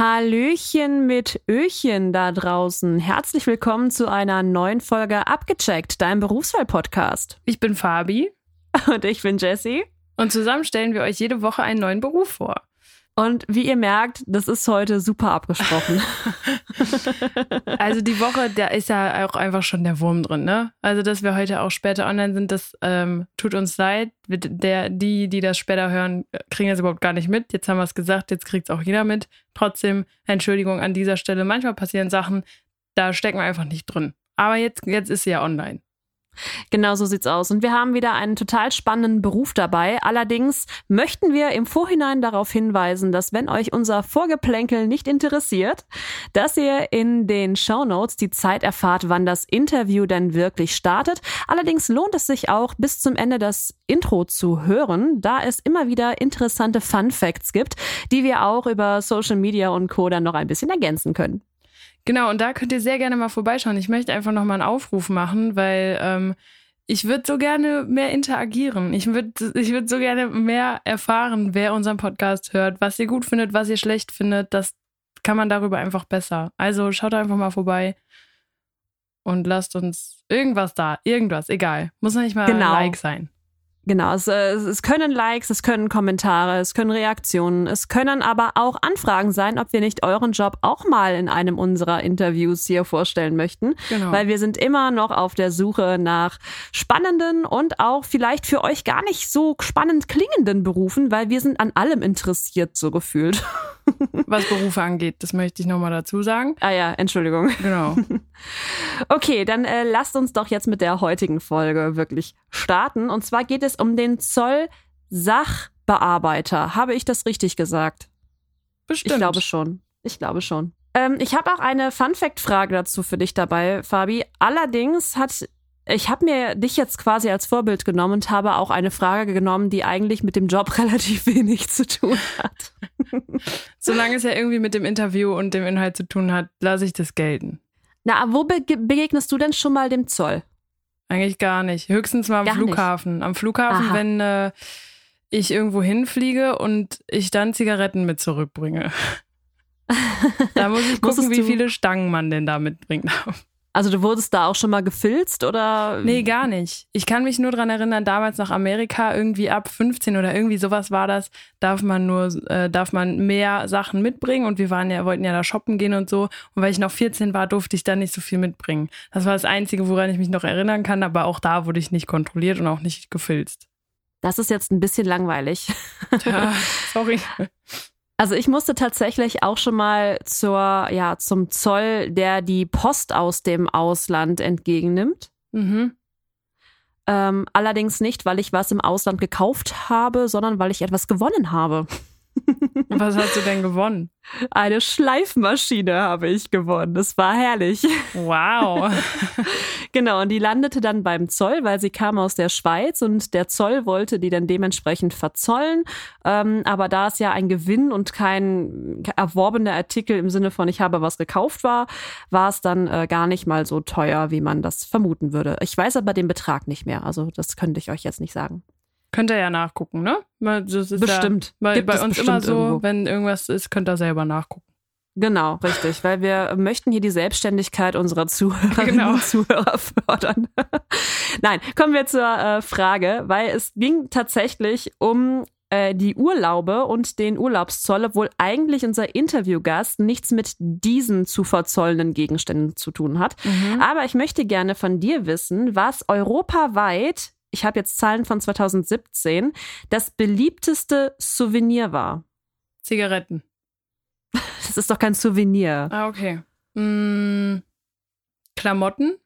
Hallöchen mit Öchen da draußen. Herzlich willkommen zu einer neuen Folge Abgecheckt, deinem Berufswahl-Podcast. Ich bin Fabi. Und ich bin Jessie. Und zusammen stellen wir euch jede Woche einen neuen Beruf vor. Und wie ihr merkt, das ist heute super abgesprochen. also die Woche, da ist ja auch einfach schon der Wurm drin, ne? Also dass wir heute auch später online sind, das ähm, tut uns leid. Der, die, die das später hören, kriegen das überhaupt gar nicht mit. Jetzt haben wir es gesagt, jetzt kriegt es auch jeder mit. Trotzdem, Entschuldigung an dieser Stelle. Manchmal passieren Sachen, da stecken wir einfach nicht drin. Aber jetzt, jetzt ist sie ja online. Genau so sieht's aus. Und wir haben wieder einen total spannenden Beruf dabei. Allerdings möchten wir im Vorhinein darauf hinweisen, dass wenn euch unser Vorgeplänkel nicht interessiert, dass ihr in den Show Notes die Zeit erfahrt, wann das Interview denn wirklich startet. Allerdings lohnt es sich auch bis zum Ende das Intro zu hören, da es immer wieder interessante Fun Facts gibt, die wir auch über Social Media und Co. dann noch ein bisschen ergänzen können. Genau, und da könnt ihr sehr gerne mal vorbeischauen. Ich möchte einfach nochmal einen Aufruf machen, weil ähm, ich würde so gerne mehr interagieren. Ich würde ich würd so gerne mehr erfahren, wer unseren Podcast hört, was ihr gut findet, was ihr schlecht findet. Das kann man darüber einfach besser. Also schaut einfach mal vorbei und lasst uns irgendwas da. Irgendwas, egal. Muss nicht mal genau. ein Like sein. Genau, es, äh, es können Likes, es können Kommentare, es können Reaktionen, es können aber auch Anfragen sein, ob wir nicht euren Job auch mal in einem unserer Interviews hier vorstellen möchten. Genau. Weil wir sind immer noch auf der Suche nach spannenden und auch vielleicht für euch gar nicht so spannend klingenden Berufen, weil wir sind an allem interessiert, so gefühlt. Was Berufe angeht, das möchte ich nochmal dazu sagen. Ah ja, Entschuldigung. Genau. Okay, dann äh, lasst uns doch jetzt mit der heutigen Folge wirklich starten. Und zwar geht es um den Zoll-Sachbearbeiter. Habe ich das richtig gesagt? Bestimmt. Ich glaube schon. Ich glaube schon. Ähm, ich habe auch eine Fun-Fact-Frage dazu für dich dabei, Fabi. Allerdings hat ich habe mir dich jetzt quasi als Vorbild genommen und habe auch eine Frage genommen, die eigentlich mit dem Job relativ wenig zu tun hat. Solange es ja irgendwie mit dem Interview und dem Inhalt zu tun hat, lasse ich das gelten. Na, wo be begegnest du denn schon mal dem Zoll? Eigentlich gar nicht. Höchstens mal am gar Flughafen. Nicht. Am Flughafen, Aha. wenn äh, ich irgendwo hinfliege und ich dann Zigaretten mit zurückbringe. da muss ich gucken, wie viele Stangen man denn da mitbringt. Also du wurdest da auch schon mal gefilzt oder? Nee, gar nicht. Ich kann mich nur dran erinnern, damals nach Amerika irgendwie ab 15 oder irgendwie sowas war das, darf man nur, äh, darf man mehr Sachen mitbringen und wir waren ja, wollten ja da shoppen gehen und so. Und weil ich noch 14 war, durfte ich da nicht so viel mitbringen. Das war das Einzige, woran ich mich noch erinnern kann, aber auch da wurde ich nicht kontrolliert und auch nicht gefilzt. Das ist jetzt ein bisschen langweilig. Ja, sorry. Also ich musste tatsächlich auch schon mal zur, ja, zum Zoll, der die Post aus dem Ausland entgegennimmt. Mhm. Ähm, allerdings nicht, weil ich was im Ausland gekauft habe, sondern weil ich etwas gewonnen habe. Was hast du denn gewonnen? Eine Schleifmaschine habe ich gewonnen. Das war herrlich. Wow. genau, und die landete dann beim Zoll, weil sie kam aus der Schweiz und der Zoll wollte die dann dementsprechend verzollen. Ähm, aber da es ja ein Gewinn und kein erworbener Artikel im Sinne von ich habe was gekauft war, war es dann äh, gar nicht mal so teuer, wie man das vermuten würde. Ich weiß aber den Betrag nicht mehr. Also das könnte ich euch jetzt nicht sagen. Könnt ihr ja nachgucken, ne? Das ist bestimmt. Ja, bei, bei uns immer so, irgendwo. wenn irgendwas ist, könnt ihr selber nachgucken. Genau, richtig, weil wir möchten hier die Selbstständigkeit unserer Zuhörerinnen genau. und Zuhörer fördern. Nein, kommen wir zur äh, Frage, weil es ging tatsächlich um äh, die Urlaube und den Urlaubszoll, obwohl eigentlich unser Interviewgast nichts mit diesen zu verzollenden Gegenständen zu tun hat. Mhm. Aber ich möchte gerne von dir wissen, was europaweit ich habe jetzt Zahlen von 2017, das beliebteste Souvenir war? Zigaretten. Das ist doch kein Souvenir. Ah, okay. Hm, Klamotten?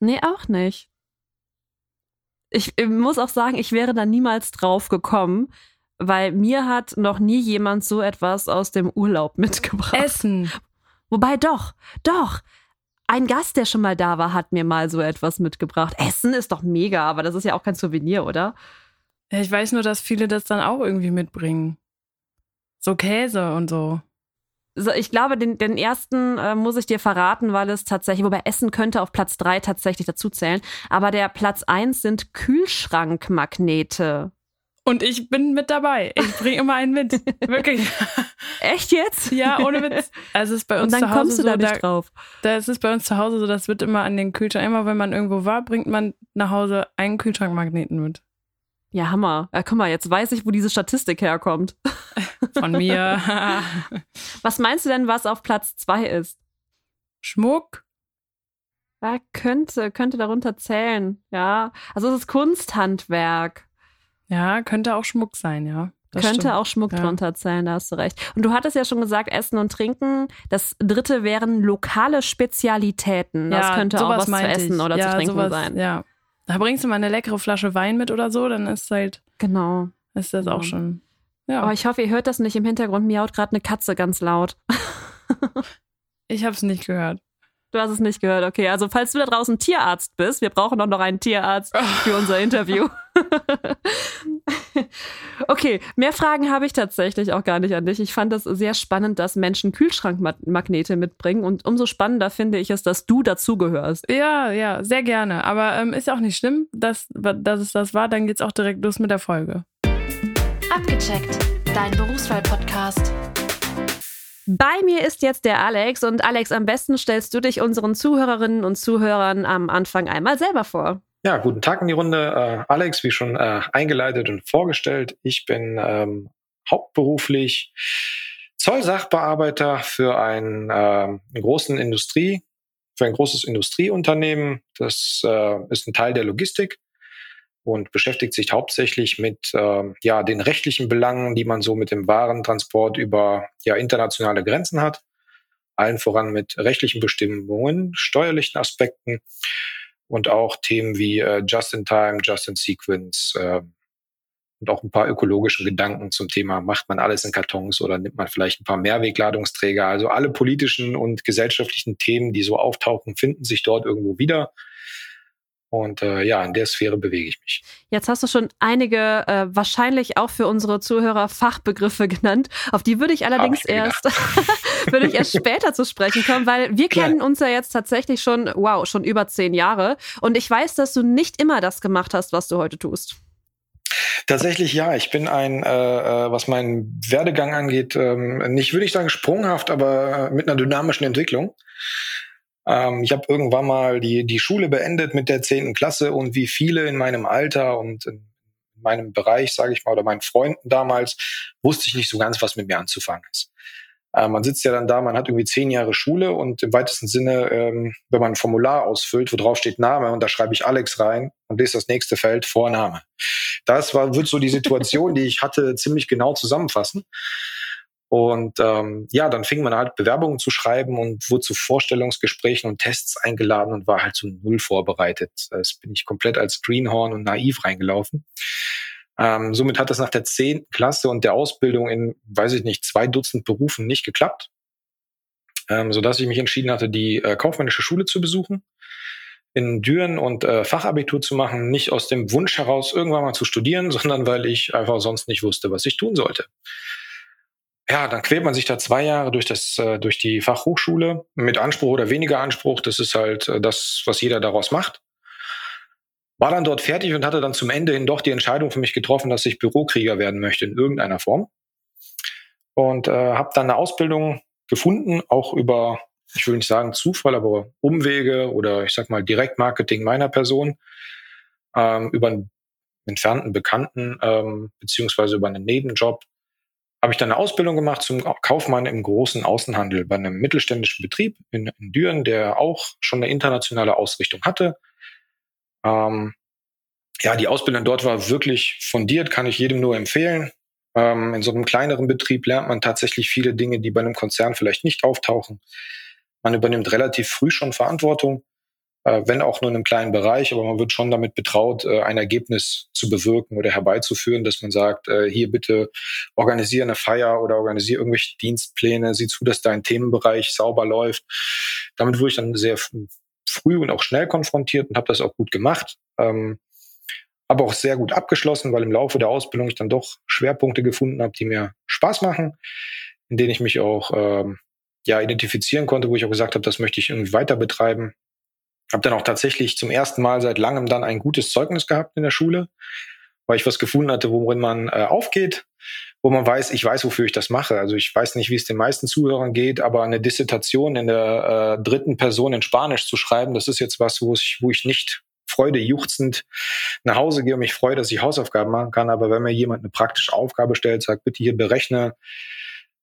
Nee, auch nicht. Ich, ich muss auch sagen, ich wäre da niemals drauf gekommen, weil mir hat noch nie jemand so etwas aus dem Urlaub mitgebracht. Essen. Wobei doch, doch ein Gast, der schon mal da war, hat mir mal so etwas mitgebracht. Essen ist doch mega, aber das ist ja auch kein Souvenir, oder? Ja, ich weiß nur, dass viele das dann auch irgendwie mitbringen. So Käse und so. So, ich glaube, den, den ersten äh, muss ich dir verraten, weil es tatsächlich, wobei Essen könnte auf Platz drei tatsächlich dazu zählen. Aber der Platz eins sind Kühlschrankmagnete. Und ich bin mit dabei. Ich bringe immer einen mit. Wirklich. Echt jetzt? Ja, ohne Witz. Also es ist bei uns Und dann zu Hause kommst du so, da nicht da, drauf. da ist es bei uns zu Hause so, das wird immer an den Kühlschrank. Immer wenn man irgendwo war, bringt man nach Hause einen Kühlschrankmagneten mit. Ja, Hammer. Ja, guck mal, jetzt weiß ich, wo diese Statistik herkommt. Von mir. Was meinst du denn, was auf Platz zwei ist? Schmuck. Ja, könnte, könnte darunter zählen. Ja, also es ist Kunsthandwerk. Ja, könnte auch Schmuck sein, ja. Das könnte stimmt. auch Schmuck Ja. drunter zählen, da hast du recht. Und du hattest ja schon gesagt, Essen und Trinken. Das dritte wären lokale Spezialitäten. Das ja, könnte auch was zu essen ich. oder ja, zu trinken sowas, sein. Ja. Da bringst du mal eine leckere Flasche Wein mit oder so, dann ist halt, Genau. ist das Ja. auch schon. Ja. Oh, ich hoffe, ihr hört das nicht im Hintergrund. Miaut gerade eine Katze ganz laut. ich habe es nicht gehört. Du hast es nicht gehört, okay. Also falls du da draußen Tierarzt bist, wir brauchen doch noch einen Tierarzt für unser Interview. okay, mehr Fragen habe ich tatsächlich auch gar nicht an dich. Ich fand es sehr spannend, dass Menschen Kühlschrankmagnete mitbringen und umso spannender finde ich es, dass du dazugehörst. Ja, ja, sehr gerne. Aber ähm, ist auch nicht schlimm, dass, dass es das war. Dann geht's auch direkt los mit der Folge. Abgecheckt, dein Berufswahl-Podcast. Bei mir ist jetzt der Alex und Alex, am besten stellst du dich unseren Zuhörerinnen und Zuhörern am Anfang einmal selber vor. Ja, guten Tag in die Runde. Äh, Alex, wie schon äh, eingeleitet und vorgestellt. Ich bin ähm, hauptberuflich Zollsachbearbeiter für einen, äh, einen großen Industrie, für ein großes Industrieunternehmen. Das äh, ist ein Teil der Logistik und beschäftigt sich hauptsächlich mit ähm, ja, den rechtlichen Belangen, die man so mit dem Warentransport über ja, internationale Grenzen hat. Allen voran mit rechtlichen Bestimmungen, steuerlichen Aspekten und auch Themen wie äh, Just-in-Time, Just-in-Sequence äh, und auch ein paar ökologische Gedanken zum Thema, macht man alles in Kartons oder nimmt man vielleicht ein paar Mehrwegladungsträger. Also alle politischen und gesellschaftlichen Themen, die so auftauchen, finden sich dort irgendwo wieder. Und äh, ja, in der Sphäre bewege ich mich. Jetzt hast du schon einige, äh, wahrscheinlich auch für unsere Zuhörer Fachbegriffe genannt. Auf die würde ich allerdings ich erst, würde ich erst später zu sprechen kommen, weil wir Klar. kennen uns ja jetzt tatsächlich schon, wow, schon über zehn Jahre. Und ich weiß, dass du nicht immer das gemacht hast, was du heute tust. Tatsächlich ja, ich bin ein, äh, äh, was meinen Werdegang angeht, ähm, nicht würde ich sagen sprunghaft, aber mit einer dynamischen Entwicklung. Ähm, ich habe irgendwann mal die, die Schule beendet mit der zehnten Klasse und wie viele in meinem Alter und in meinem Bereich, sage ich mal, oder meinen Freunden damals, wusste ich nicht so ganz, was mit mir anzufangen ist. Äh, man sitzt ja dann da, man hat irgendwie zehn Jahre Schule und im weitesten Sinne, ähm, wenn man ein Formular ausfüllt, wo drauf steht Name und da schreibe ich Alex rein und lese das nächste Feld Vorname. Das war, wird so die Situation, die ich hatte, ziemlich genau zusammenfassen. Und ähm, ja, dann fing man halt Bewerbungen zu schreiben und wurde zu Vorstellungsgesprächen und Tests eingeladen und war halt zu null vorbereitet. Das bin ich komplett als Greenhorn und naiv reingelaufen. Ähm, somit hat das nach der zehnten Klasse und der Ausbildung in, weiß ich nicht, zwei Dutzend Berufen nicht geklappt, ähm, sodass ich mich entschieden hatte, die äh, kaufmännische Schule zu besuchen, in Düren und äh, Fachabitur zu machen, nicht aus dem Wunsch heraus, irgendwann mal zu studieren, sondern weil ich einfach sonst nicht wusste, was ich tun sollte. Ja, dann quält man sich da zwei Jahre durch das, äh, durch die Fachhochschule mit Anspruch oder weniger Anspruch. Das ist halt äh, das, was jeder daraus macht. War dann dort fertig und hatte dann zum Ende hin doch die Entscheidung für mich getroffen, dass ich Bürokrieger werden möchte in irgendeiner Form. Und äh, habe dann eine Ausbildung gefunden, auch über, ich will nicht sagen Zufall, aber Umwege oder ich sag mal Direktmarketing meiner Person, ähm, über einen entfernten Bekannten ähm, beziehungsweise über einen Nebenjob habe ich dann eine Ausbildung gemacht zum Kaufmann im großen Außenhandel bei einem mittelständischen Betrieb in, in Düren, der auch schon eine internationale Ausrichtung hatte. Ähm, ja, die Ausbildung dort war wirklich fundiert, kann ich jedem nur empfehlen. Ähm, in so einem kleineren Betrieb lernt man tatsächlich viele Dinge, die bei einem Konzern vielleicht nicht auftauchen. Man übernimmt relativ früh schon Verantwortung, äh, wenn auch nur in einem kleinen Bereich, aber man wird schon damit betraut, äh, ein Ergebnis zu bewirken oder herbeizuführen, dass man sagt, äh, hier bitte organisiere eine Feier oder organisiere irgendwelche Dienstpläne, sieh zu, dass dein Themenbereich sauber läuft. Damit wurde ich dann sehr früh und auch schnell konfrontiert und habe das auch gut gemacht. Ähm, aber auch sehr gut abgeschlossen, weil im Laufe der Ausbildung ich dann doch Schwerpunkte gefunden habe, die mir Spaß machen, in denen ich mich auch ähm, ja identifizieren konnte, wo ich auch gesagt habe, das möchte ich irgendwie weiter betreiben. Habe dann auch tatsächlich zum ersten Mal seit langem dann ein gutes Zeugnis gehabt in der Schule, weil ich was gefunden hatte, worin man äh, aufgeht. Wo man weiß, ich weiß, wofür ich das mache. Also ich weiß nicht, wie es den meisten Zuhörern geht, aber eine Dissertation in der äh, dritten Person in Spanisch zu schreiben, das ist jetzt was, wo ich, wo ich nicht Freude juchzend nach Hause gehe und mich freue, dass ich Hausaufgaben machen kann. Aber wenn mir jemand eine praktische Aufgabe stellt, sagt, bitte hier berechne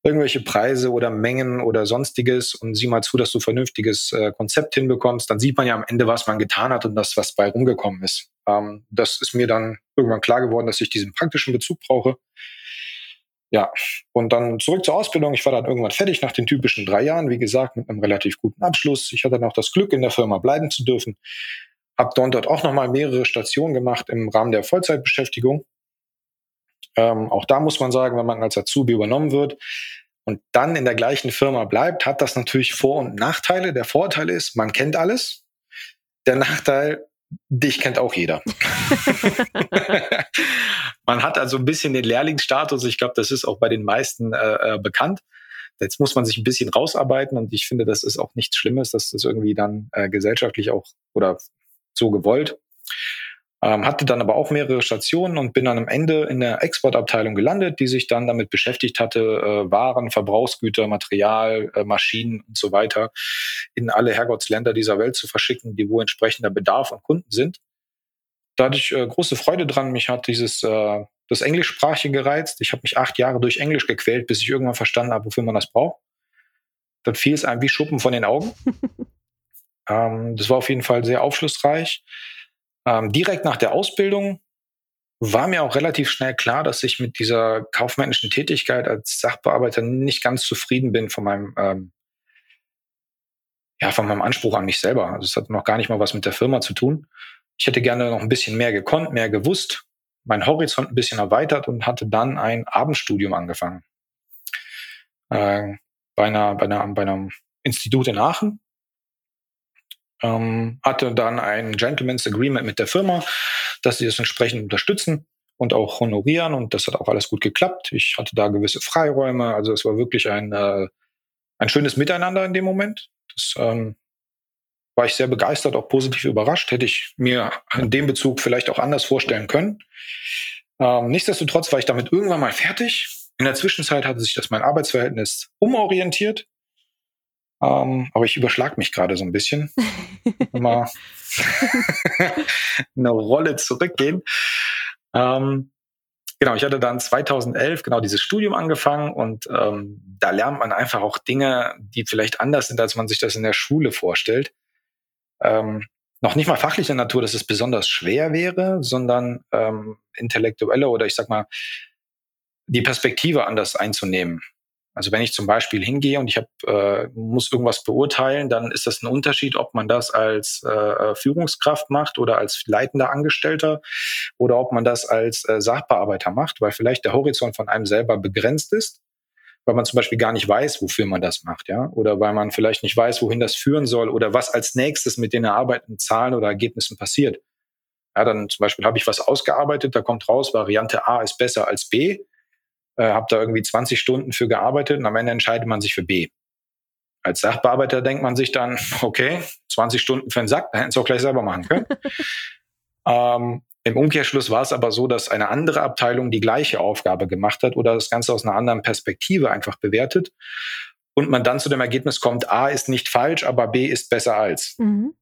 irgendwelche Preise oder Mengen oder sonstiges und sieh mal zu, dass du vernünftiges äh, Konzept hinbekommst, dann sieht man ja am Ende, was man getan hat und das, was bei rumgekommen ist. Ähm, das ist mir dann irgendwann klar geworden, dass ich diesen praktischen Bezug brauche. Ja, und dann zurück zur Ausbildung. Ich war dann irgendwann fertig nach den typischen drei Jahren, wie gesagt, mit einem relativ guten Abschluss. Ich hatte noch das Glück, in der Firma bleiben zu dürfen. Hab dann dort auch nochmal mehrere Stationen gemacht im Rahmen der Vollzeitbeschäftigung. Ähm, auch da muss man sagen, wenn man als Azubi übernommen wird und dann in der gleichen Firma bleibt, hat das natürlich Vor- und Nachteile. Der Vorteil ist, man kennt alles. Der Nachteil, dich kennt auch jeder. man hat also ein bisschen den Lehrlingsstatus. Ich glaube, das ist auch bei den meisten äh, äh, bekannt. Jetzt muss man sich ein bisschen rausarbeiten und ich finde, das ist auch nichts Schlimmes. Das ist irgendwie dann äh, gesellschaftlich auch oder so gewollt. Ähm, hatte dann aber auch mehrere Stationen und bin dann am Ende in der Exportabteilung gelandet, die sich dann damit beschäftigt hatte, äh, Waren, Verbrauchsgüter, Material, äh, Maschinen und so weiter in alle Herrgottsländer dieser Welt zu verschicken, die wo entsprechender Bedarf und Kunden sind. Da hatte ich äh, große Freude dran. Mich hat dieses äh, das Englischsprachige gereizt. Ich habe mich acht Jahre durch Englisch gequält, bis ich irgendwann verstanden habe, wofür man das braucht. Dann fiel es einem wie Schuppen von den Augen. ähm, das war auf jeden Fall sehr aufschlussreich. Ähm, direkt nach der Ausbildung war mir auch relativ schnell klar, dass ich mit dieser kaufmännischen Tätigkeit als Sachbearbeiter nicht ganz zufrieden bin von meinem, ähm, ja, von meinem Anspruch an mich selber. Also es hat noch gar nicht mal was mit der Firma zu tun. Ich hätte gerne noch ein bisschen mehr gekonnt, mehr gewusst, meinen Horizont ein bisschen erweitert und hatte dann ein Abendstudium angefangen. Äh, bei, einer, bei, einer, bei einem Institut in Aachen ähm, hatte dann ein Gentleman's Agreement mit der Firma, dass sie das entsprechend unterstützen und auch honorieren und das hat auch alles gut geklappt. Ich hatte da gewisse Freiräume, also es war wirklich ein, äh, ein schönes Miteinander in dem Moment. Das ähm, war ich sehr begeistert, auch positiv überrascht. Hätte ich mir in dem Bezug vielleicht auch anders vorstellen können. Ähm, nichtsdestotrotz war ich damit irgendwann mal fertig. In der Zwischenzeit hatte sich das mein Arbeitsverhältnis umorientiert. Ähm, aber ich überschlag mich gerade so ein bisschen. Mal eine Rolle zurückgehen. Ähm, genau, ich hatte dann 2011 genau dieses Studium angefangen und ähm, da lernt man einfach auch Dinge, die vielleicht anders sind, als man sich das in der Schule vorstellt. Ähm, noch nicht mal fachlicher Natur, dass es besonders schwer wäre, sondern ähm, intellektuelle oder ich sag mal die Perspektive anders einzunehmen. Also wenn ich zum Beispiel hingehe und ich hab, äh, muss irgendwas beurteilen, dann ist das ein Unterschied, ob man das als äh, äh, Führungskraft macht oder als leitender Angestellter oder ob man das als äh, Sachbearbeiter macht, weil vielleicht der Horizont von einem selber begrenzt ist, weil man zum Beispiel gar nicht weiß, wofür man das macht, ja, oder weil man vielleicht nicht weiß, wohin das führen soll oder was als nächstes mit den erarbeiteten Zahlen oder Ergebnissen passiert. Ja, dann zum Beispiel habe ich was ausgearbeitet, da kommt raus, Variante A ist besser als B äh, habe da irgendwie 20 Stunden für gearbeitet und am Ende entscheidet man sich für B. Als Sachbearbeiter denkt man sich dann, okay, 20 Stunden für den Sack, da hätten sie auch gleich selber machen können. ähm, Im Umkehrschluss war es aber so, dass eine andere Abteilung die gleiche Aufgabe gemacht hat oder das Ganze aus einer anderen Perspektive einfach bewertet und man dann zu dem Ergebnis kommt, A ist nicht falsch, aber B ist besser als. Mhm.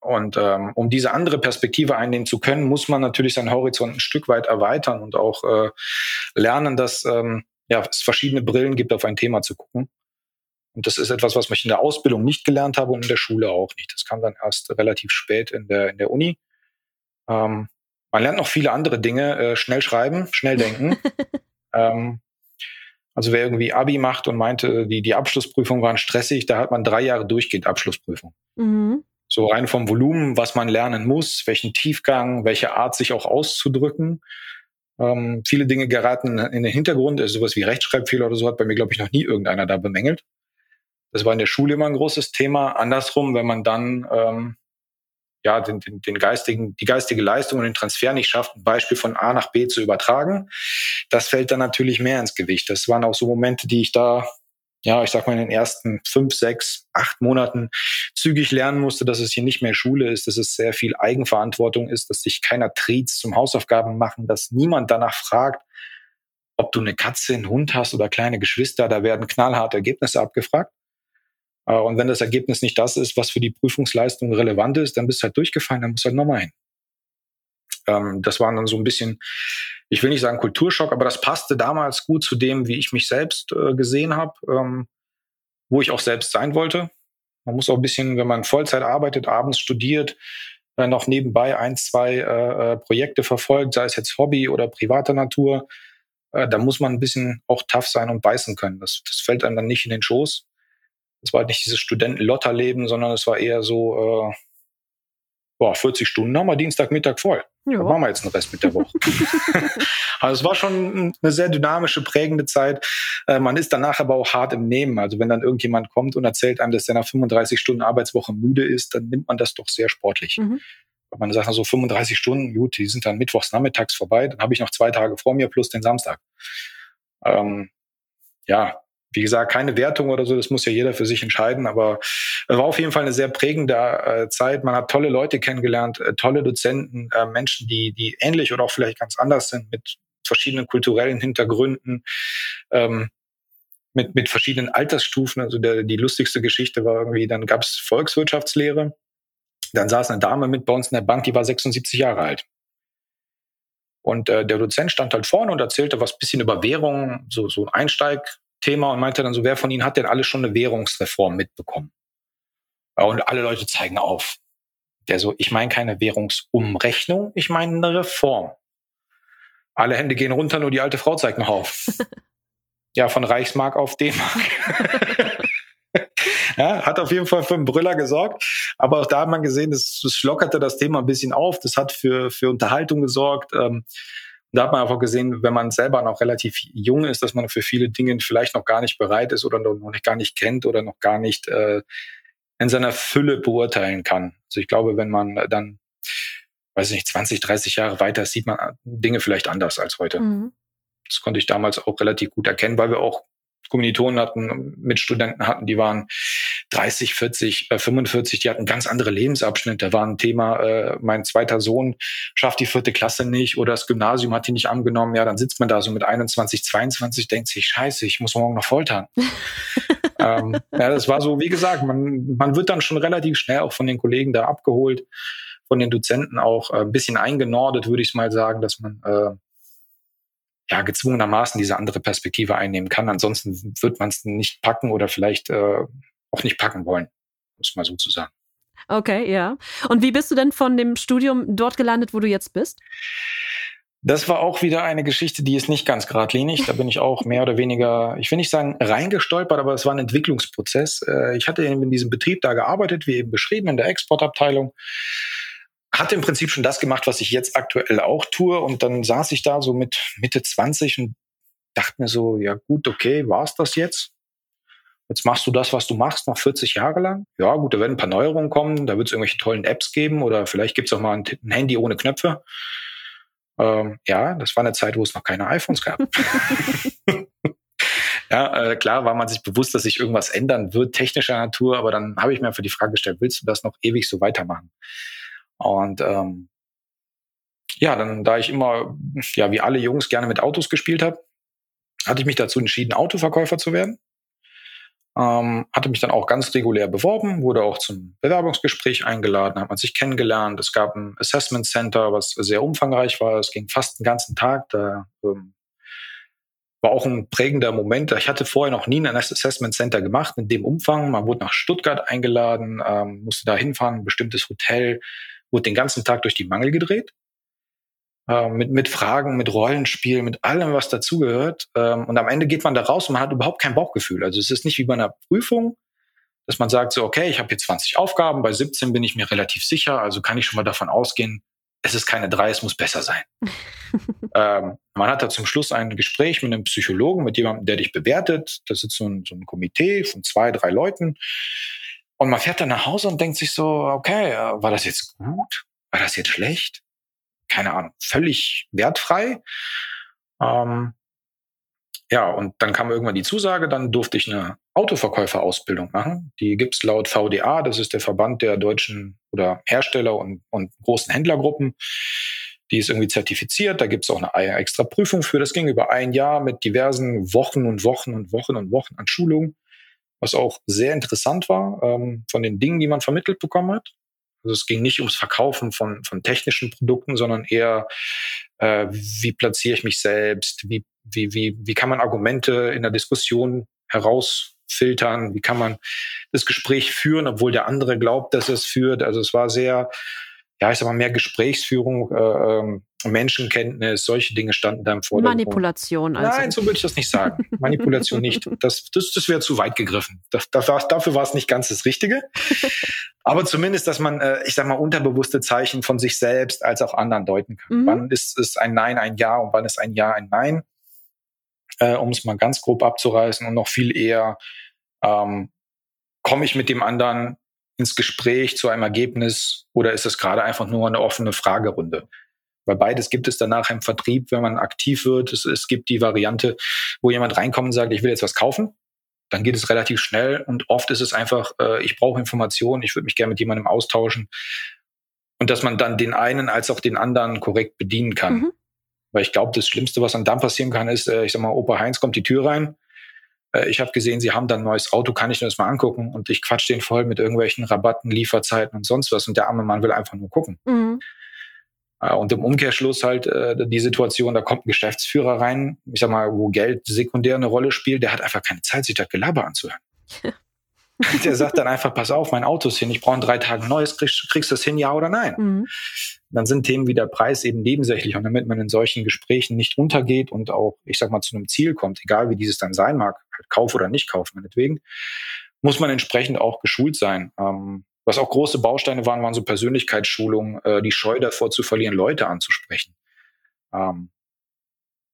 Und ähm, um diese andere Perspektive einnehmen zu können, muss man natürlich seinen Horizont ein Stück weit erweitern und auch äh, lernen, dass ähm, ja, es verschiedene Brillen gibt, auf ein Thema zu gucken. Und das ist etwas, was ich in der Ausbildung nicht gelernt habe und in der Schule auch nicht. Das kam dann erst relativ spät in der, in der Uni. Ähm, man lernt noch viele andere Dinge, äh, schnell schreiben, schnell denken. ähm, also wer irgendwie Abi macht und meinte, die, die Abschlussprüfungen waren stressig, da hat man drei Jahre durchgehend Abschlussprüfung. Mhm. So rein vom Volumen, was man lernen muss, welchen Tiefgang, welche Art sich auch auszudrücken. Ähm, viele Dinge geraten in den Hintergrund. Also sowas wie Rechtschreibfehler oder so hat bei mir, glaube ich, noch nie irgendeiner da bemängelt. Das war in der Schule immer ein großes Thema. Andersrum, wenn man dann ähm, ja den, den, den geistigen, die geistige Leistung und den Transfer nicht schafft, ein Beispiel von A nach B zu übertragen, das fällt dann natürlich mehr ins Gewicht. Das waren auch so Momente, die ich da ja, ich sag mal, in den ersten fünf, sechs, acht Monaten zügig lernen musste, dass es hier nicht mehr Schule ist, dass es sehr viel Eigenverantwortung ist, dass sich keiner triezt zum Hausaufgaben machen, dass niemand danach fragt, ob du eine Katze, einen Hund hast oder kleine Geschwister, da werden knallharte Ergebnisse abgefragt. Äh, und wenn das Ergebnis nicht das ist, was für die Prüfungsleistung relevant ist, dann bist du halt durchgefallen, dann musst du halt nochmal hin. Ähm, das war dann so ein bisschen, ich will nicht sagen Kulturschock, aber das passte damals gut zu dem, wie ich mich selbst äh, gesehen habe, ähm, wo ich auch selbst sein wollte. Man muss auch ein bisschen, wenn man Vollzeit arbeitet, abends studiert, äh, noch nebenbei ein, zwei äh, äh Projekte verfolgt, sei es jetzt Hobby oder privater Natur, äh, da muss man ein bisschen auch tough sein und beißen können. Das, das fällt einem dann nicht in den Schoß. Es war nicht dieses Studenten-Lotterleben, sondern es war eher so, äh, boah, 40 Stunden haben wir Dienstagmittag voll. Ja. Dann machen wir jetzt den Rest mit der Woche. also es war schon eine sehr dynamische, prägende Zeit. Äh, man ist danach aber auch hart im Nehmen. Also wenn dann irgendjemand kommt und erzählt einem, dass er nach 35 Stunden Arbeitswoche müde ist, dann nimmt man das doch sehr sportlich. Mhm. Wenn man sagt, so also 35 Stunden, gut, die sind dann mittwochs nachmittags vorbei, dann habe ich noch zwei Tage vor mir plus den Samstag. Ähm, ja, wie gesagt, keine Wertung oder so, das muss ja jeder für sich entscheiden, aber es war auf jeden Fall eine sehr prägende äh, Zeit. Man hat tolle Leute kennengelernt, äh, tolle Dozenten, äh, Menschen, die, die ähnlich oder auch vielleicht ganz anders sind, mit verschiedenen kulturellen Hintergründen, ähm, mit, mit verschiedenen Altersstufen. Also der, die lustigste Geschichte war irgendwie, dann gab es Volkswirtschaftslehre. Dann saß eine Dame mit bei uns in der Bank, die war 76 Jahre alt. Und äh, der Dozent stand halt vorne und erzählte was bisschen über Währung, so, so ein Einsteig, Thema und meinte dann so, wer von Ihnen hat denn alle schon eine Währungsreform mitbekommen? Und alle Leute zeigen auf. Der so, ich meine keine Währungsumrechnung, ich meine eine Reform. Alle Hände gehen runter, nur die alte Frau zeigt noch auf. ja, von Reichsmark auf D-Mark. ja, hat auf jeden Fall für einen Brüller gesorgt. Aber auch da hat man gesehen, das, das lockerte das Thema ein bisschen auf. Das hat für, für Unterhaltung gesorgt. Ähm, da hat man einfach gesehen, wenn man selber noch relativ jung ist, dass man für viele Dinge vielleicht noch gar nicht bereit ist oder noch nicht gar nicht kennt oder noch gar nicht äh, in seiner Fülle beurteilen kann. Also ich glaube, wenn man dann, weiß ich nicht, 20, 30 Jahre weiter sieht man Dinge vielleicht anders als heute. Mhm. Das konnte ich damals auch relativ gut erkennen, weil wir auch Kommilitonen hatten, mit Studenten hatten, die waren 30, 40, äh, 45, die hatten ganz andere Lebensabschnitte. Da war ein Thema, äh, mein zweiter Sohn schafft die vierte Klasse nicht oder das Gymnasium hat die nicht angenommen. Ja, dann sitzt man da so mit 21, 22, denkt sich, scheiße, ich muss morgen noch foltern. ähm, ja, das war so, wie gesagt, man, man wird dann schon relativ schnell auch von den Kollegen da abgeholt, von den Dozenten auch äh, ein bisschen eingenordet, würde ich mal sagen, dass man äh, ja gezwungenermaßen diese andere Perspektive einnehmen kann. Ansonsten wird man es nicht packen oder vielleicht äh, auch nicht packen wollen, muss mal so zu sagen. Okay, ja. Und wie bist du denn von dem Studium dort gelandet, wo du jetzt bist? Das war auch wieder eine Geschichte, die ist nicht ganz geradlinig. Da bin ich auch mehr oder weniger, ich will nicht sagen reingestolpert, aber es war ein Entwicklungsprozess. Äh, ich hatte in diesem Betrieb da gearbeitet, wie eben beschrieben, in der Exportabteilung hatte im Prinzip schon das gemacht, was ich jetzt aktuell auch tue. Und dann saß ich da so mit Mitte 20 und dachte mir so, ja gut, okay, war's das jetzt? Jetzt machst du das, was du machst, noch 40 Jahre lang. Ja, gut, da werden ein paar Neuerungen kommen, da wird es irgendwelche tollen Apps geben oder vielleicht gibt es auch mal ein, ein, Handy ohne Knöpfe. Ähm, ja, das war eine Zeit, wo es noch keine iPhones gab. ja, äh, klar war man sich bewusst, dass sich irgendwas ändern wird, technischer Natur, aber dann habe ich mir einfach die Frage gestellt, willst du das noch ewig so weitermachen? Und ähm, ja, dann, da ich immer, ja, wie alle Jungs gerne mit Autos gespielt habe, hatte ich mich dazu entschieden, Autoverkäufer zu werden. Ähm, hatte mich dann auch ganz regulär beworben, wurde auch zum Bewerbungsgespräch eingeladen, hat man sich kennengelernt. Es gab ein Assessment Center, was sehr umfangreich war. Es ging fast den ganzen Tag. Da ähm, war auch ein prägender Moment. Ich hatte vorher noch nie ein Assessment Center gemacht in dem Umfang. Man wurde nach Stuttgart eingeladen, ähm, musste da hinfahren, ein bestimmtes Hotel, wurde den ganzen Tag durch die Mangel gedreht. Äh, mit, mit Fragen, mit Rollenspiel, mit allem, was dazugehört. Ähm, und am Ende geht man da raus und man hat überhaupt kein Bauchgefühl. Also es ist nicht wie bei einer Prüfung, dass man sagt so, okay, ich habe hier 20 Aufgaben, bei 17 bin ich mir relativ sicher, also kann ich schon mal davon ausgehen, es ist keine drei, es muss besser sein. ähm, man hat da zum Schluss ein Gespräch mit einem Psychologen, mit jemandem, der dich bewertet. Das ist so ein, so ein Komitee von zwei, drei Leuten. Und man fährt dann nach Hause und denkt sich so, okay, äh, war das jetzt gut? War das jetzt schlecht? Keine Ahnung, völlig wertfrei. Ähm, ja, und dann kam irgendwann die Zusage, dann durfte ich eine Autoverkäuferausbildung machen. Die gibt's laut VDA, das ist der Verband der deutschen oder Hersteller und, und großen Händlergruppen. Die ist irgendwie zertifiziert, da gibt es auch eine extra Prüfung für. Das ging über ein Jahr mit diversen Wochen und Wochen und Wochen und Wochen an Schulungen, was auch sehr interessant war ähm, von den Dingen, die man vermittelt bekommen hat. Also es ging nicht ums Verkaufen von, von technischen Produkten, sondern eher, äh, wie platziere ich mich selbst, wie, wie, wie, wie kann man Argumente in der Diskussion herausfiltern, wie kann man das Gespräch führen, obwohl der andere glaubt, dass es führt. Also es war sehr, ja, ich sag mal, mehr Gesprächsführung, äh, ähm, Menschenkenntnis, solche Dinge standen da im Vordergrund. Manipulation also. Nein, so würde ich das nicht sagen. Manipulation nicht. Das, das, das wäre zu weit gegriffen. Das, das war, dafür war es nicht ganz das Richtige. Aber zumindest, dass man, äh, ich sag mal, unterbewusste Zeichen von sich selbst als auch anderen deuten kann. Mhm. Wann ist, ist ein Nein ein Ja und wann ist ein Ja ein Nein? Äh, um es mal ganz grob abzureißen und noch viel eher, ähm, komme ich mit dem anderen ins Gespräch zu einem Ergebnis oder ist es gerade einfach nur eine offene Fragerunde? Weil beides gibt es danach im Vertrieb, wenn man aktiv wird. Es, es gibt die Variante, wo jemand reinkommt und sagt, ich will jetzt was kaufen. Dann geht es relativ schnell und oft ist es einfach, äh, ich brauche Informationen, ich würde mich gerne mit jemandem austauschen. Und dass man dann den einen als auch den anderen korrekt bedienen kann. Mhm. Weil ich glaube, das Schlimmste, was dann passieren kann, ist, äh, ich sag mal, Opa Heinz kommt die Tür rein ich habe gesehen, sie haben da ein neues Auto, kann ich mir das mal angucken? Und ich quatsch den voll mit irgendwelchen Rabatten, Lieferzeiten und sonst was. Und der arme Mann will einfach nur gucken. Mhm. Äh, und im Umkehrschluss halt äh, die Situation, da kommt ein Geschäftsführer rein, ich sag mal, wo Geld sekundär eine Rolle spielt, der hat einfach keine Zeit, sich das Gelaber anzuhören. der sagt dann einfach, pass auf, mein Auto ist hin, ich brauche in drei Tagen neues, kriegst, kriegst du das hin, ja oder nein? Mhm. Dann sind Themen wie der Preis eben nebensächlich und damit man in solchen Gesprächen nicht untergeht und auch, ich sag mal, zu einem Ziel kommt, egal wie dieses dann sein mag, halt Kauf oder nicht Kauf meinetwegen, muss man entsprechend auch geschult sein. Ähm, was auch große Bausteine waren, waren so Persönlichkeitsschulungen, äh, die Scheu davor zu verlieren, Leute anzusprechen. Ähm,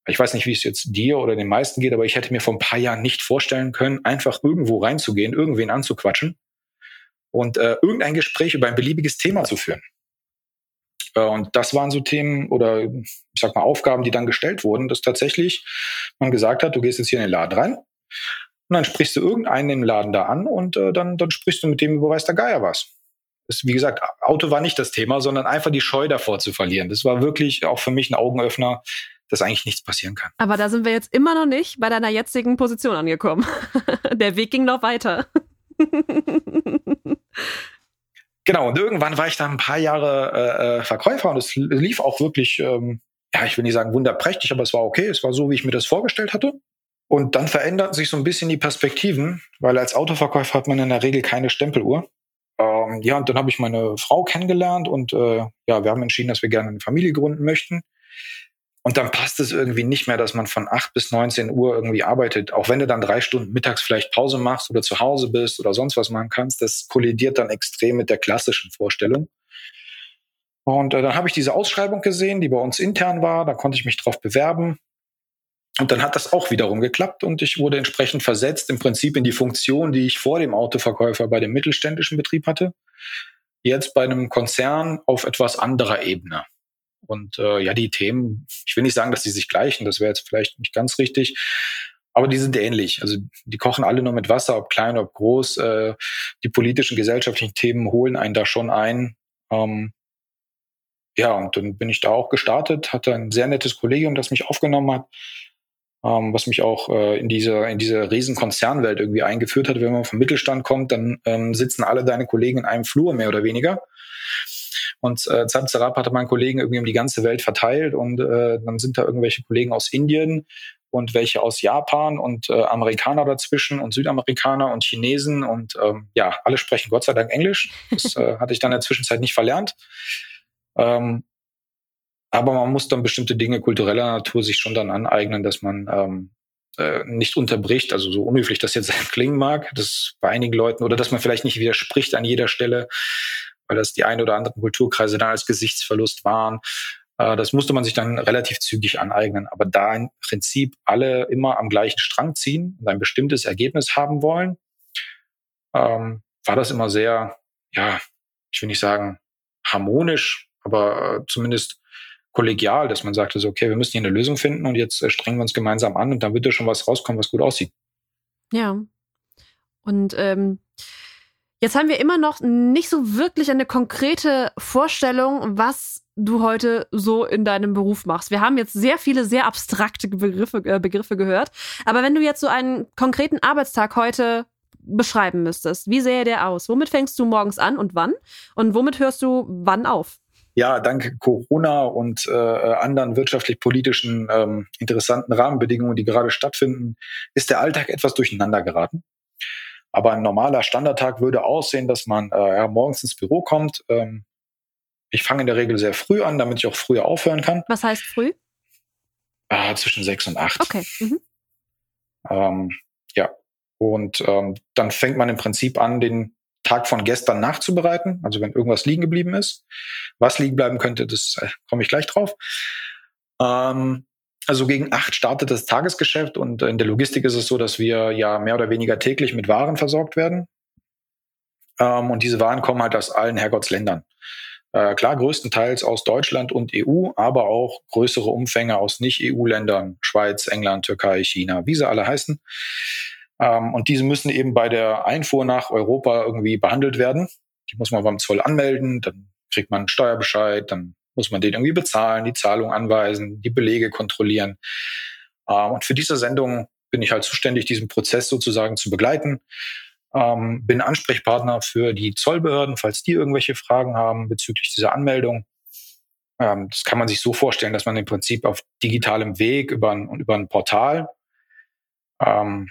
ich weiß nicht, wie es jetzt dir oder den meisten geht, aber ich hätte mir vor ein paar Jahren nicht vorstellen können, einfach irgendwo reinzugehen, irgendwen anzuquatschen und äh, irgendein Gespräch über ein beliebiges Thema zu führen. Äh, und das waren so Themen oder ich sag mal Aufgaben, die dann gestellt wurden, dass tatsächlich man gesagt hat, du gehst jetzt hier in den Laden rein und dann sprichst du irgendeinen im Laden da an und äh, dann, dann sprichst du mit dem über weiß der Geier was. Das, wie gesagt, Auto war nicht das Thema, sondern einfach die Scheu davor zu verlieren. Das war wirklich auch für mich ein Augenöffner, dass eigentlich nichts passieren kann. Aber da sind wir jetzt immer noch nicht bei deiner jetzigen Position angekommen. Der Weg ging noch weiter. genau, und irgendwann war ich dann ein paar Jahre äh, äh, Verkäufer und es lief auch wirklich, ähm, ja, ich will nicht sagen wunderprächtig, aber es war okay. Es war so, wie ich mir das vorgestellt hatte. Und dann veränderten sich so ein bisschen die Perspektiven, weil als Autoverkäufer hat man in der Regel keine Stempeluhr. Ähm, ja, und dann habe ich meine Frau kennengelernt und äh, ja, wir haben entschieden, dass wir gerne eine Familie gründen möchten. Und dann passt es irgendwie nicht mehr, dass man von 8 bis 19 Uhr irgendwie arbeitet. Auch wenn du dann drei Stunden mittags vielleicht Pause machst oder zu Hause bist oder sonst was machen kannst, das kollidiert dann extrem mit der klassischen Vorstellung. Und äh, dann habe ich diese Ausschreibung gesehen, die bei uns intern war. Da konnte ich mich drauf bewerben. Und dann hat das auch wiederum geklappt und ich wurde entsprechend versetzt, im Prinzip in die Funktion, die ich vor dem Autoverkäufer bei dem mittelständischen Betrieb hatte. Jetzt bei einem Konzern auf etwas anderer Ebene. Und äh, ja, die Themen, ich will nicht sagen, dass die sich gleichen, das wäre jetzt vielleicht nicht ganz richtig, aber die sind ähnlich. Also die kochen alle nur mit Wasser, ob klein, ob groß. Äh, die politischen, gesellschaftlichen Themen holen einen da schon ein. Ähm, ja, und dann bin ich da auch gestartet, hatte ein sehr nettes Kollegium, das mich aufgenommen hat, ähm, was mich auch äh, in diese in diese Riesenkonzernwelt irgendwie eingeführt hat. Wenn man vom Mittelstand kommt, dann ähm, sitzen alle deine Kollegen in einem Flur mehr oder weniger. Und äh, Zap hatte meinen Kollegen irgendwie um die ganze Welt verteilt und äh, dann sind da irgendwelche Kollegen aus Indien und welche aus Japan und äh, Amerikaner dazwischen und Südamerikaner und Chinesen und ähm, ja, alle sprechen Gott sei Dank Englisch. Das äh, hatte ich dann in der Zwischenzeit nicht verlernt. Ähm, aber man muss dann bestimmte Dinge kultureller Natur sich schon dann aneignen, dass man ähm, äh, nicht unterbricht, also so unhöflich das jetzt klingen mag, das bei einigen Leuten, oder dass man vielleicht nicht widerspricht an jeder Stelle, weil das die ein oder anderen Kulturkreise dann als Gesichtsverlust waren. Äh, das musste man sich dann relativ zügig aneignen. Aber da im Prinzip alle immer am gleichen Strang ziehen und ein bestimmtes Ergebnis haben wollen, ähm, war das immer sehr, ja, ich will nicht sagen harmonisch, aber äh, zumindest kollegial, dass man sagte so, okay, wir müssen hier eine Lösung finden und jetzt äh, strengen wir uns gemeinsam an und dann wird da schon was rauskommen, was gut aussieht. Ja. Und ähm, Jetzt haben wir immer noch nicht so wirklich eine konkrete Vorstellung, was du heute so in deinem Beruf machst. Wir haben jetzt sehr viele sehr abstrakte Begriffe, äh, Begriffe gehört. Aber wenn du jetzt so einen konkreten Arbeitstag heute beschreiben müsstest, wie sähe der aus? Womit fängst du morgens an und wann? Und womit hörst du wann auf? ja, dank Corona und äh, anderen wirtschaftlich-politischen ähm, interessanten Rahmenbedingungen, die gerade stattfinden, ist der Alltag etwas durcheinander geraten. Aber ein normaler Standardtag würde aussehen, dass man äh, ja, morgens ins Büro kommt. Ähm, ich fange in der Regel sehr früh an, damit ich auch früher aufhören kann. Was heißt früh? Äh, zwischen sechs und acht. Okay. Mhm. Ähm, ja. Und ähm, dann fängt man im Prinzip an, den Tag von gestern nachzubereiten. Also wenn irgendwas liegen geblieben ist. Was liegen bleiben könnte, das äh, komme ich gleich drauf. Ähm, also gegen acht startet das Tagesgeschäft und in der Logistik ist es so, dass wir ja mehr oder weniger täglich mit Waren versorgt werden. Ähm, und diese Waren kommen halt aus allen Herrgottsländern. Äh, klar, größtenteils aus Deutschland und EU, aber auch größere Umfänge aus Nicht-EU-Ländern, Schweiz, England, Türkei, China, wie sie alle heißen. Ähm, und diese müssen eben bei der Einfuhr nach Europa irgendwie behandelt werden. Die muss man beim Zoll anmelden, dann kriegt man einen Steuerbescheid, dann muss man den irgendwie bezahlen, die Zahlung anweisen, die Belege kontrollieren. Ähm, und für diese Sendung bin ich halt zuständig, diesen Prozess sozusagen zu begleiten. Ähm, bin Ansprechpartner für die Zollbehörden, falls die irgendwelche Fragen haben bezüglich dieser Anmeldung. Ähm, das kann man sich so vorstellen, dass man im Prinzip auf digitalem Weg über ein, über ein Portal ähm,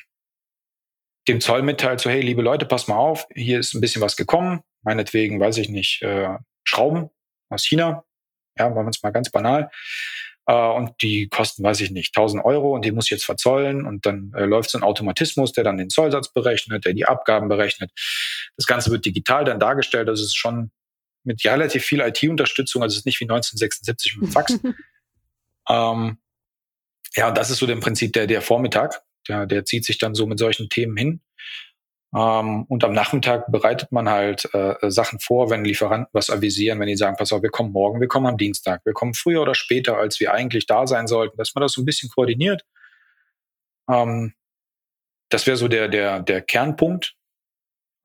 dem Zoll mitteilt, so hey, liebe Leute, pass mal auf, hier ist ein bisschen was gekommen, meinetwegen, weiß ich nicht, äh, Schrauben aus China, ja, machen wir es mal ganz banal, äh, und die kosten, weiß ich nicht, 1000 Euro und die muss ich jetzt verzollen und dann äh, läuft so ein Automatismus, der dann den Zollsatz berechnet, der die Abgaben berechnet. Das Ganze wird digital dann dargestellt, das ist schon mit relativ viel IT-Unterstützung, also es ist nicht wie 1976 mit Fax. ähm, ja, das ist so im Prinzip der, der Vormittag. Der, der zieht sich dann so mit solchen Themen hin. Ähm, und am Nachmittag bereitet man halt äh, Sachen vor, wenn Lieferanten was avisieren, wenn die sagen, pass auf, wir kommen morgen, wir kommen am Dienstag, wir kommen früher oder später, als wir eigentlich da sein sollten, dass man das so ein bisschen koordiniert. Ähm, das wäre so der, der, der Kernpunkt.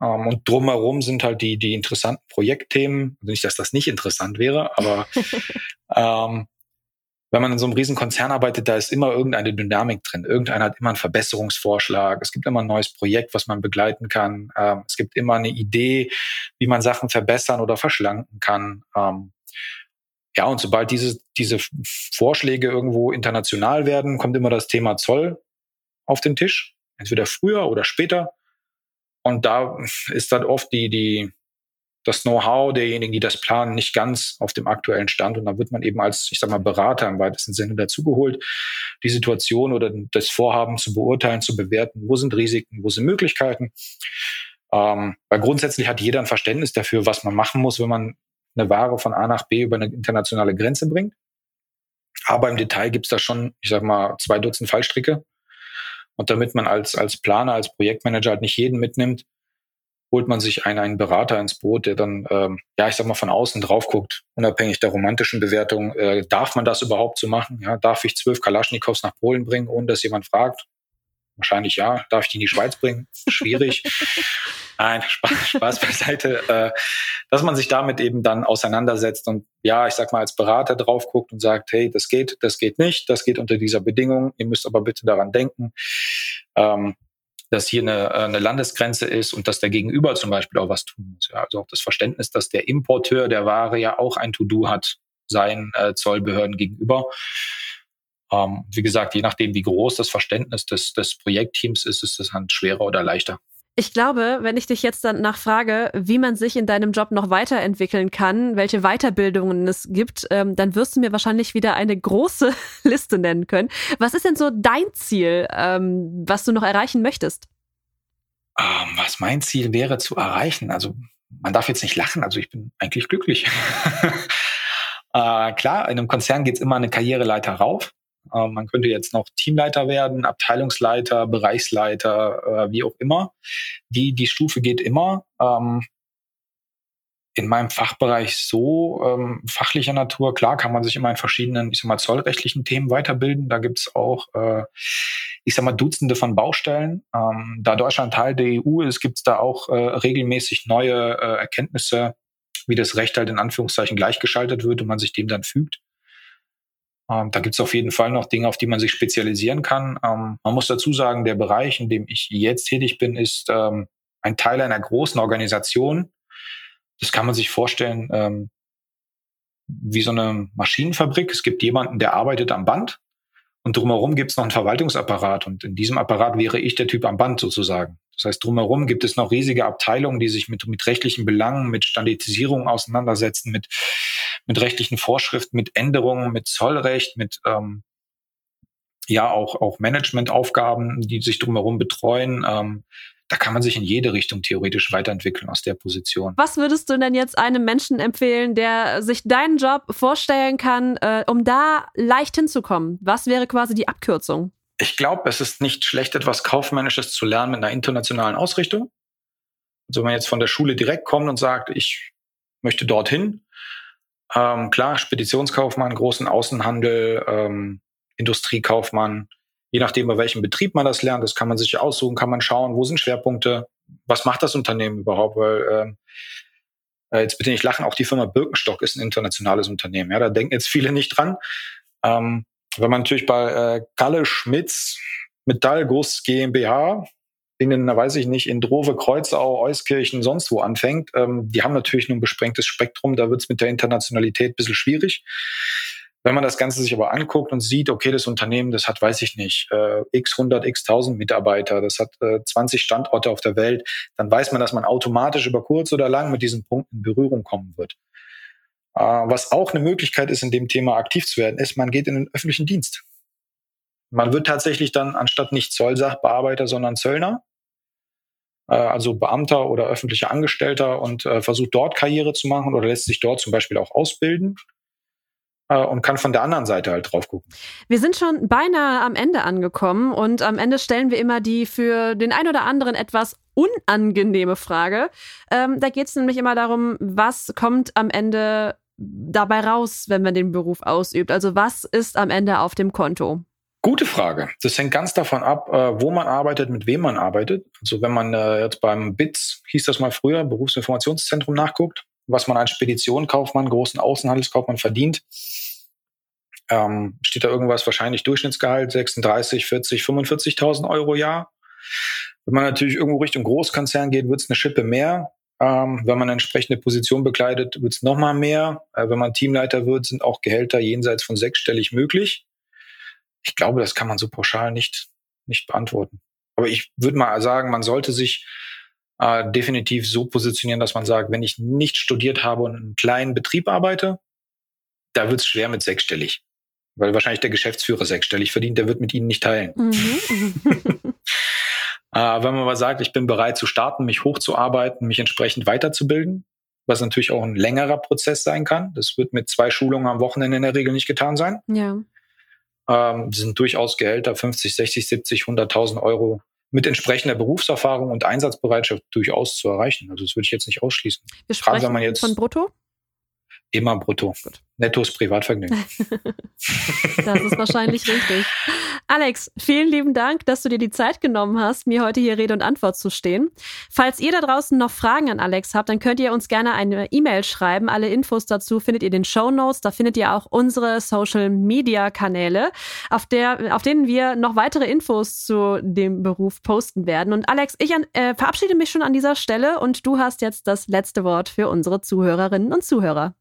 Ähm, und drumherum sind halt die, die interessanten Projektthemen. Also nicht, dass das nicht interessant wäre, aber ähm, wenn man in so einem riesen Konzern arbeitet, da ist immer irgendeine Dynamik drin. Irgendeiner hat immer einen Verbesserungsvorschlag. Es gibt immer ein neues Projekt, was man begleiten kann. Ähm, es gibt immer eine Idee, wie man Sachen verbessern oder verschlanken kann. Ähm, ja, und sobald diese, diese Vorschläge irgendwo international werden, kommt immer das Thema Zoll auf den Tisch. Entweder früher oder später. Und da ist dann oft die, die, das Know-how derjenigen, die das planen, nicht ganz auf dem aktuellen Stand. Und da wird man eben als, ich sag mal, Berater im weitesten Sinne dazugeholt, die Situation oder das Vorhaben zu beurteilen, zu bewerten. Wo sind Risiken, wo sind Möglichkeiten? Ähm, weil grundsätzlich hat jeder ein Verständnis dafür, was man machen muss, wenn man eine Ware von A nach B über eine internationale Grenze bringt. Aber im Detail gibt's da schon, ich sag mal, zwei Dutzend Fallstricke. Und damit man als, als Planer, als Projektmanager halt nicht jeden mitnimmt, holt man sich einen, einen Berater ins Boot, der dann, ähm, ja, ich sag mal, von außen drauf guckt, unabhängig der romantischen Bewertung. Äh, darf man das überhaupt so machen? Ja, darf ich zwölf Kalaschnikows nach Polen bringen, ohne dass jemand fragt? Wahrscheinlich ja. Darf ich die in die Schweiz bringen? Schwierig. Nein, Spaß, Spaß beiseite. Äh, dass man sich damit eben dann auseinandersetzt und ja, ich sag mal, als Berater drauf guckt und sagt, hey, das geht, das geht nicht, das geht unter dieser Bedingung. Ihr müsst aber bitte daran denken. Ähm, dass hier eine, äh, eine Landesgrenze ist und dass der Gegenüber zum Beispiel auch was tun muss. Ja, also auch das Verständnis, dass der Importeur der Ware ja auch ein To-Do hat, seinen äh, Zollbehörden gegenüber. Ähm, wie gesagt, je nachdem, wie groß das Verständnis des, des Projektteams ist, ist es dann schwerer oder leichter. Ich glaube, wenn ich dich jetzt dann nachfrage, wie man sich in deinem Job noch weiterentwickeln kann, welche Weiterbildungen es gibt, ähm, dann wirst du mir wahrscheinlich wieder eine große Liste nennen können. Was ist denn so dein Ziel, ähm, was du noch erreichen möchtest? Ähm, was mein Ziel wäre zu erreichen, also man darf jetzt nicht lachen, also ich bin eigentlich glücklich. äh, klar, in einem Konzern geht es immer eine Karriereleiter rauf. Ähm, man könnte jetzt noch Teamleiter werden, Abteilungsleiter, Bereichsleiter, äh, wie auch immer. Die, die Stufe geht immer. Ähm, in meinem Fachbereich so ähm, fachlicher Natur. Klar kann man sich immer in verschiedenen, ich sag mal, zollrechtlichen Themen weiterbilden. Da gibt's auch, äh, ich sag mal, Dutzende von Baustellen. Ähm, da Deutschland Teil der EU ist, gibt's da auch äh, regelmäßig neue äh, Erkenntnisse, wie das Recht halt in Anführungszeichen gleichgeschaltet wird und man sich dem dann fügt. Ähm, da gibt's auf jeden Fall noch Dinge, auf die man sich spezialisieren kann. Ähm, man muss dazu sagen, der Bereich, in dem ich jetzt tätig bin, ist ähm, ein Teil einer großen Organisation, das kann man sich vorstellen ähm, wie so eine Maschinenfabrik. Es gibt jemanden, der arbeitet am Band und drumherum gibt es noch einen Verwaltungsapparat und in diesem Apparat wäre ich der Typ am Band sozusagen. Das heißt, drumherum gibt es noch riesige Abteilungen, die sich mit, mit rechtlichen Belangen, mit Standardisierung auseinandersetzen, mit, mit rechtlichen Vorschriften, mit Änderungen, mit Zollrecht, mit ähm, ja auch, auch Managementaufgaben, die sich drumherum betreuen. Ähm, da kann man sich in jede Richtung theoretisch weiterentwickeln aus der Position. Was würdest du denn jetzt einem Menschen empfehlen, der sich deinen Job vorstellen kann, äh, um da leicht hinzukommen? Was wäre quasi die Abkürzung? Ich glaube, es ist nicht schlecht, etwas Kaufmännisches zu lernen mit einer internationalen Ausrichtung. Also wenn man jetzt von der Schule direkt kommt und sagt, ich möchte dorthin, ähm, klar, Speditionskaufmann, großen Außenhandel, ähm, Industriekaufmann, je nachdem, bei welchem Betrieb man das lernt, das kann man sich aussuchen, kann man schauen, wo sind Schwerpunkte, was macht das Unternehmen überhaupt, weil ähm, äh, jetzt bitte nicht lachen, auch die Firma Birkenstock ist ein internationales Unternehmen. Ja, da denken jetzt viele nicht dran. Ähm, wenn man natürlich bei äh, Kalle Schmitz Metallguss GmbH in den, weiß ich nicht, in Drove, Kreuzau, Euskirchen, sonst wo anfängt, ähm, die haben natürlich nur ein besprengtes Spektrum, da wird es mit der Internationalität ein bisschen schwierig. Wenn man das Ganze sich aber anguckt und sieht, okay, das Unternehmen, das hat, weiß ich nicht, äh, x 100, x 1000 Mitarbeiter, das hat äh, 20 Standorte auf der Welt, dann weiß man, dass man automatisch über kurz oder lang mit diesen Punkten in Berührung kommen wird. Äh, was auch eine Möglichkeit ist, in dem Thema aktiv zu werden, ist, man geht in den öffentlichen Dienst. Man wird tatsächlich dann anstatt nicht Zollsachbearbeiter, sondern Zöllner, also Beamter oder öffentlicher Angestellter und äh, versucht dort Karriere zu machen oder lässt sich dort zum Beispiel auch ausbilden äh, und kann von der anderen Seite halt drauf gucken. Wir sind schon beinahe am Ende angekommen und am Ende stellen wir immer die für den einen oder anderen etwas unangenehme Frage. Ähm, da geht es nämlich immer darum, was kommt am Ende dabei raus, wenn man den Beruf ausübt? Also was ist am Ende auf dem Konto? Gute Frage. Das hängt ganz davon ab, äh, wo man arbeitet, mit wem man arbeitet. Also wenn man äh, jetzt beim BITS, hieß das mal früher, Berufsinformationszentrum nachguckt, was man als Speditionkaufmann, großen Außenhandelskaufmann verdient, ähm, steht da irgendwas wahrscheinlich Durchschnittsgehalt 36, 40, 45.000 Euro Jahr. Wenn man natürlich irgendwo Richtung Großkonzern geht, wird es eine Schippe mehr. Ähm, wenn man eine entsprechende Position bekleidet, wird es nochmal mehr. Äh, wenn man Teamleiter wird, sind auch Gehälter jenseits von sechsstellig möglich. Ich glaube, das kann man so pauschal nicht, nicht beantworten. Aber ich würde mal sagen, man sollte sich äh, definitiv so positionieren, dass man sagt, wenn ich nicht studiert habe und in einem kleinen Betrieb arbeite, da wird es schwer mit sechsstellig. Weil wahrscheinlich der Geschäftsführer sechsstellig verdient, der wird mit Ihnen nicht teilen. Mhm. äh, wenn man aber sagt, ich bin bereit zu starten, mich hochzuarbeiten, mich entsprechend weiterzubilden, was natürlich auch ein längerer Prozess sein kann. Das wird mit zwei Schulungen am Wochenende in der Regel nicht getan sein. Ja. Ähm, sind durchaus Gehälter 50, 60, 70, 100.000 Euro mit entsprechender Berufserfahrung und Einsatzbereitschaft durchaus zu erreichen. Also das würde ich jetzt nicht ausschließen. Wir sprechen Gerade, man jetzt von Brutto? Immer brutto. Gut. Nettos Privatvergnügen. das ist wahrscheinlich richtig. Alex, vielen lieben Dank, dass du dir die Zeit genommen hast, mir heute hier Rede und Antwort zu stehen. Falls ihr da draußen noch Fragen an Alex habt, dann könnt ihr uns gerne eine E-Mail schreiben. Alle Infos dazu findet ihr in den Show Notes. Da findet ihr auch unsere Social Media Kanäle, auf, der, auf denen wir noch weitere Infos zu dem Beruf posten werden. Und Alex, ich an, äh, verabschiede mich schon an dieser Stelle und du hast jetzt das letzte Wort für unsere Zuhörerinnen und Zuhörer.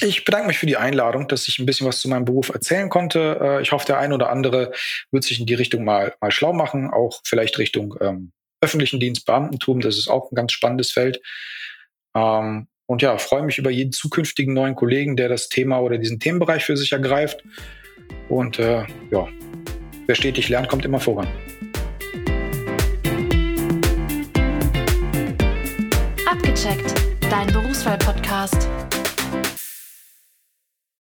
Ich bedanke mich für die Einladung, dass ich ein bisschen was zu meinem Beruf erzählen konnte. Äh, ich hoffe, der ein oder andere wird sich in die Richtung mal, mal schlau machen, auch vielleicht Richtung ähm, öffentlichen Dienst, Beamtentum. Das ist auch ein ganz spannendes Feld. Ähm, und ja, freue mich über jeden zukünftigen neuen Kollegen, der das Thema oder diesen Themenbereich für sich ergreift. Und äh, ja, wer stetig lernt, kommt immer voran. Abgecheckt, dein Berufswahl-Podcast.